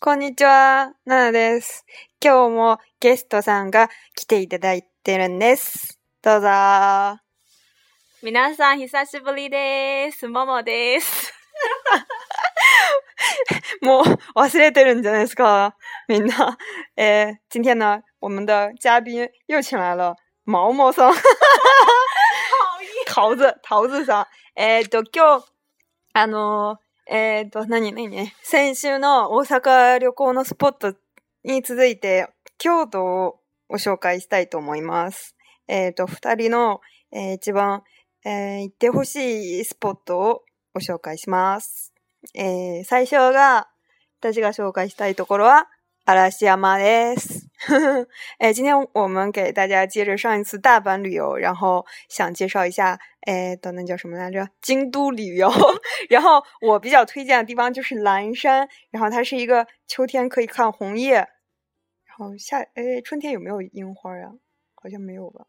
こんにちは、ナナです。今日もゲストさんが来ていただいてるんです。どうぞ。皆さん久しぶりです。ももです。もう忘れてるんじゃないですか、みんな。えー、今天呢，我们的嘉宾又请来了毛毛さん。桃子、桃子さん。えーっと、今日、あのー、えーっと、何、何、先週の大阪旅行のスポットに続いて、京都をご紹介したいと思います。えーっと、二人の、えー一番、えー行ってほしいスポットをご紹介します。えー最初が、私が紹介したいところは、嵐山です。哎，今天我们给大家接着上一次大阪旅游，然后想介绍一下，哎，等等叫什么来着？京都旅游。然后我比较推荐的地方就是岚山，然后它是一个秋天可以看红叶，然后夏哎春天有没有樱花呀？好像没有吧。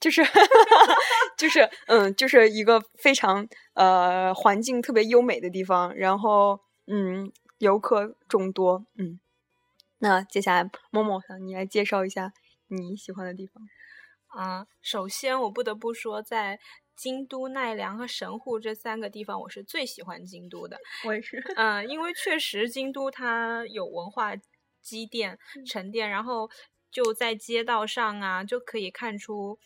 就是 就是嗯，就是一个非常呃环境特别优美的地方，然后嗯游客众多，嗯。那接下来某某上你来介绍一下你喜欢的地方。啊、首先我不得不说，在京都、奈良和神户这三个地方，我是最喜欢京都的。我也是，嗯、因为确实京都它有文化积淀、沉淀，然后就在街道上啊，就可以看出。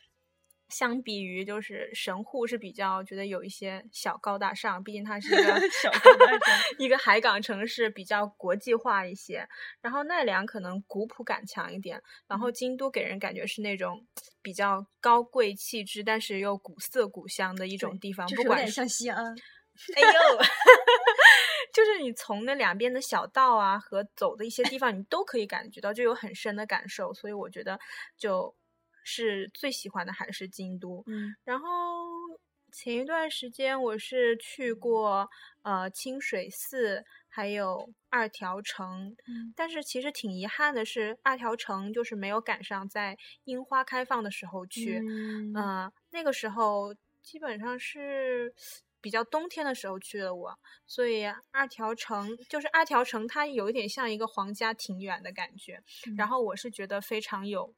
相比于就是神户是比较觉得有一些小高大上，毕竟它是一个 小高大上 一个海港城市，比较国际化一些。然后奈良可能古朴感强一点，然后京都给人感觉是那种比较高贵气质，但是又古色古香的一种地方，不管是像西安。哎呦，就是你从那两边的小道啊和走的一些地方，你都可以感觉到，就有很深的感受。所以我觉得就是最喜欢的还是京都。嗯。然后前一段时间我是去过呃清水寺，还有二条城，嗯。但是其实挺遗憾的是，二条城就是没有赶上在樱花开放的时候去，嗯。呃，那个时候基本上是比较冬天的时候去了我，所以二条城就是二条城，它有一点像一个皇家庭园的感觉，然后我是觉得非常有。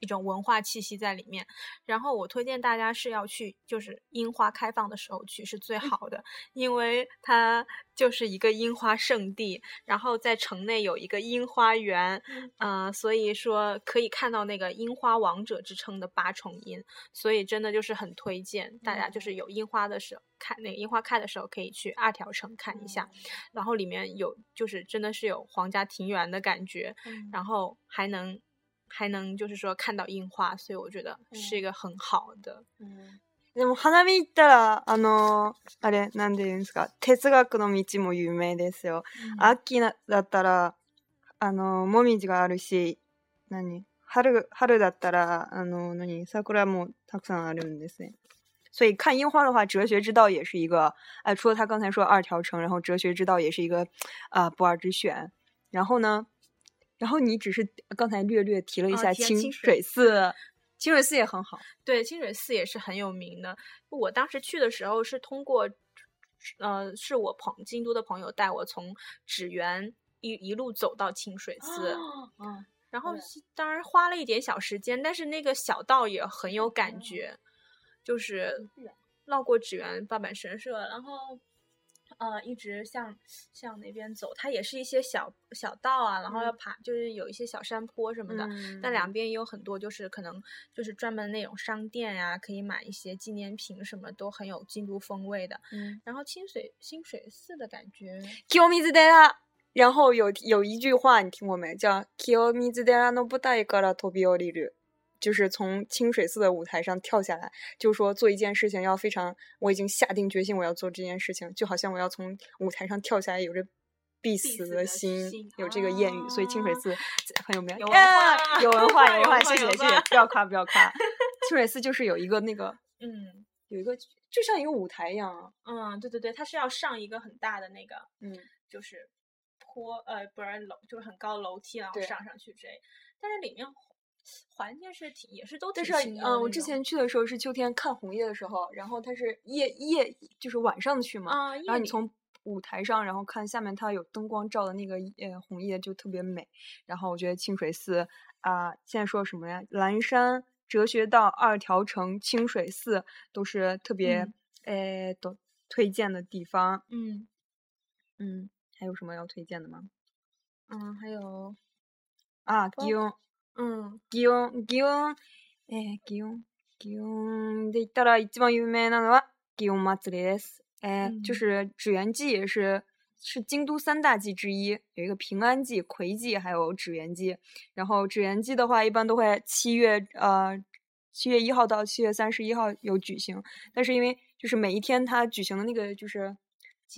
一种文化气息在里面，然后我推荐大家是要去，就是樱花开放的时候去是最好的，因为它就是一个樱花圣地，然后在城内有一个樱花园，嗯、呃，所以说可以看到那个樱花王者之称的八重樱，所以真的就是很推荐大家，就是有樱花的时候看那个樱花开的时候可以去二条城看一下，然后里面有就是真的是有皇家庭园的感觉，然后还能。还能就是说看到樱花，所以我觉得是一个很好的。嗯でも花見行ったら、あのあれ、なんて言うんですか、哲学の道も有名ですよ。秋なだったら、あの、もみじがあるし、何春、春だったら、あの、何桜もたくさんあるんですね。所以看樱花的话，哲学之道也是一个，哎，除了他刚才说二条城，然后哲学之道也是一个，啊、不二之选。然后呢， 然后你只是刚才略略提了一下清水寺，清水寺也很好。对，清水寺也是很有名的。我当时去的时候是通过，呃，是我朋京都的朋友带我从纸园一一路走到清水寺，嗯，然后当然花了一点小时间，但是那个小道也很有感觉，就是绕过纸园八坂神社，然后。呃，一直向向那边走，它也是一些小小道啊，然后要爬，就是有一些小山坡什么的。嗯但两边也有很多，就是可能就是专门那种商店呀、可以买一些纪念品，什么都很有京都风味的。嗯然后清水清水寺的感觉，清水寺。然后有有一句话你听过没？叫“清水寺の舞台から飛び降りる”， 就是从清水寺的舞台上跳下来。就是说做一件事情要非常，我已经下定决心我要做这件事情，就好像我要从舞台上跳下来，有着必死死的的心，心有这个谚语。所以清水哦寺很有名。有文化有文化，有文化，谢谢谢谢不要夸不要夸。清水寺就是有一个那个嗯有一个就像一个舞台一样啊，嗯，对对对，它是要上一个很大的那个，嗯。就是坡，呃，不是楼，就是很高楼梯，然后对上上去这，但是里面环境是挺，也是都但是，挺清幽嗯，我之前去的时候是秋天看红叶的时候，然后它是夜夜就是晚上去嘛，啊，然后你从舞台上，然后看下面它有灯光照的那个呃红叶就特别美。然后我觉得清水寺啊、现在说什么呀？蓝山哲学道、二条城、清水寺都是特别、呃都推荐的地方。嗯嗯，还有什么要推荐的吗？嗯，还有啊，包祇園。嗯祇園、祇園、えー、祇園、祇園で言ったら一番有名なのは祇園祭りです。哎，就嗯是指元祭也是是京都三大祭之一，有一个平安祭、葵祭，还有指元祭。然后指元祭的话，一般都会七月呃七月一号到七月三十一号有举行，但是因为就是每一天它举行的那个就是。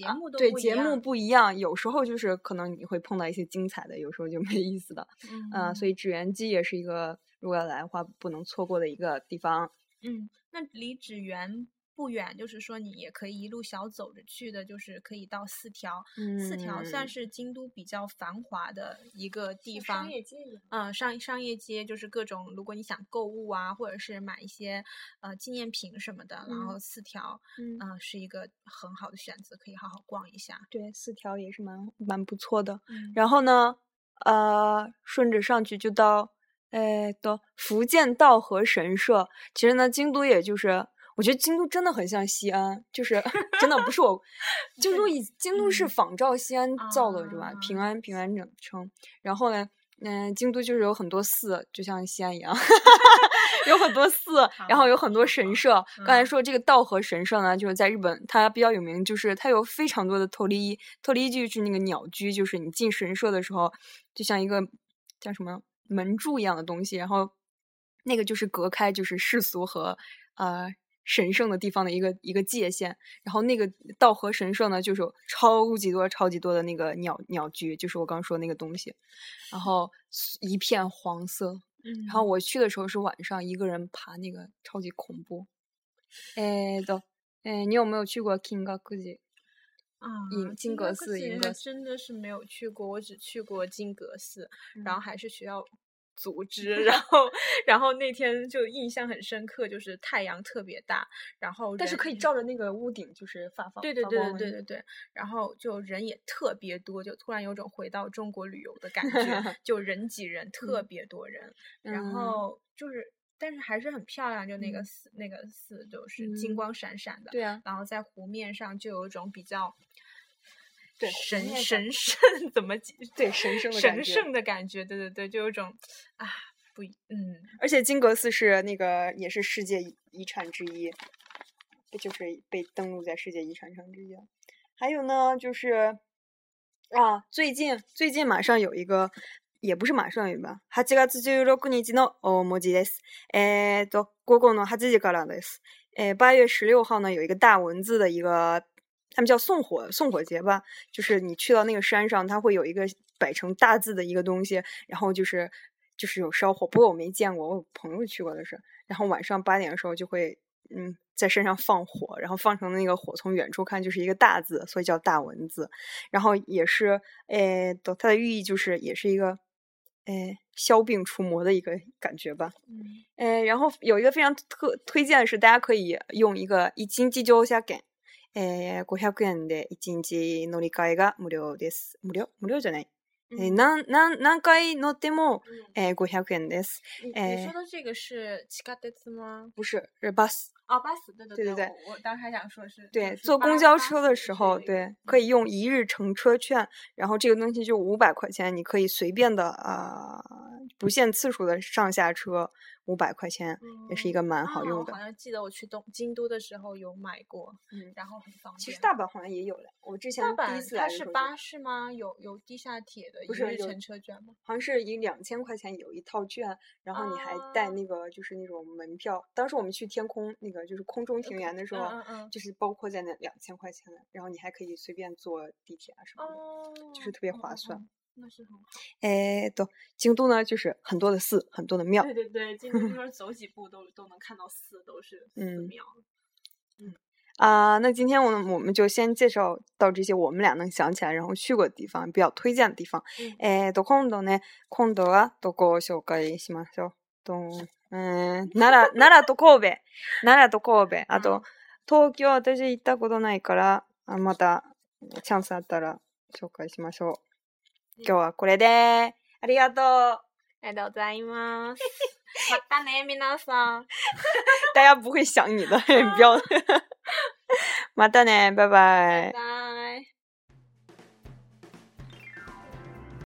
啊节目都对节目不一样有时候就是可能你会碰到一些精彩的，有时候就没意思的。嗯嗯，所以纸园机也是一个如果要来的话不能错过的一个地方。嗯，那离指原不远，就是说你也可以一路小走着去的，就是可以到四条。四条算嗯是京都比较繁华的一个地方。商业街。嗯，商商业街就是各种，如果你想购物啊，或者是买一些呃纪念品什么的，然后四条，嗯嗯、是一个很好的选择，可以好好逛一下。对，四条也是蛮蛮不错的。嗯然后呢，呃，顺着上去就到，哎，到福建道和神社。其实呢，京都也就是，我觉得京都真的很像西安，就是 真的不是我，京都以京都是嗯仿照西安造的，是吧？平啊安平安整称。然后呢，嗯、京都就是有很多寺，就像西安一样。有很多寺，然后有很多神社。刚才嗯说这个道和神社呢，就是在日本，它比较有名，就是它有非常多的托利伊，托利伊就是那个鸟居，就是你进神社的时候，就像一个叫什么门柱一样的东西，然后那个就是隔开就是世俗和呃神圣的地方的一个一个界限。然后那个道和神社呢，就是有超级多超级多的那个鸟鸟居，就是我刚说的那个东西，然后一片黄色。嗯，然后我去的时候是晚上，一个人爬那个超级恐怖。哎的，哎，你有没有去过 King g u j 啊，银金阁寺银阁还真的是没有去过，我只去过金阁寺，然后还是学校组织，然后然后那天就印象很深刻，就是太阳特别大，然后但是可以照着那个屋顶，就是发放。对对对对对对对，然后就人也特别多，就突然有种回到中国旅游的感觉，就人挤人，特别多人，然嗯后就是，但是还是很漂亮，就那个嗯寺，那个寺就是金嗯光闪闪的，对啊，然后在湖面上就有一种比较。对湖神面上神圣怎么解对神圣的感觉神圣的感觉，对对对，就有种啊不一嗯而且金阁寺是那个也是世界遗遗产之一，就是被登录在世界遗产上之一了。还有呢，就是啊，最近最近马上有一个，也不是马上有吧，8月16日の大文字です。えーと午後の8時からです。呃，八月十六号呢有一个大文字的一个， 他们叫送火送火节吧，就是你去到那个山上，它会有一个摆成大字的一个东西，然后就是就是有烧火，不过我没见过，我有朋友去过的是，然后晚上八点的时候就会嗯在山上放火，然后放成那个火从远处看就是一个大字，所以叫大文字，然后也是呃，它的寓意就是也是一个呃消病除魔的一个感觉吧。嗯呃，然后有一个非常特推荐的是，大家可以用一个一日乗車券。えー、500円で1日乗り換えが無料です。無料？無料じゃない。えー、嗯何、何、何回乗っても、嗯えー、500円です。你你哎说的这个是地下鉄吗？不是，是 bus。哦，巴士，对对对对对我我当时还想说是对，坐巴公交车的时候，对，可以用一日乘车券，然后这个东西就五百块钱，你可以随便的啊、不限次数的上下车，五百块钱，也是一个蛮好啊用的我好。像记得我去东京都的时候有买过，嗯然后很方便。其实大阪好像也有了，我之前大第一次来的时候就是巴士吗？有有地下铁的不是有一日乘车券吗？好像是以两千块钱有一套券，然后你还带啊那个就是那种门票。当时我们去天空那个就是空中庭园的时候，嗯嗯嗯就是包括在那两千块钱的，然后你还可以随便坐地铁啊什么的。哦，就是特别划算嗯那是很好。哎，对，京都呢就是很多的寺，很多的庙。对对对，京都这边走几步都都能看到寺，都是寺嗯庙。啊、那今天我们我们就先介绍到这些我们俩能想起来，然后去过的地方，比较推荐的地方。嗯えーと、今度ね、今度はどこを紹介しましょう。と、うん、奈良、奈良と神戸。奈良と神戸。あと、東京私行ったことないから、あまた チャンスあったら紹介しましょう。 今日はこれで、ありがとう。ありがとうございます。またね、皆さん。大家不会想你的，你不要。またね，拜拜。拜。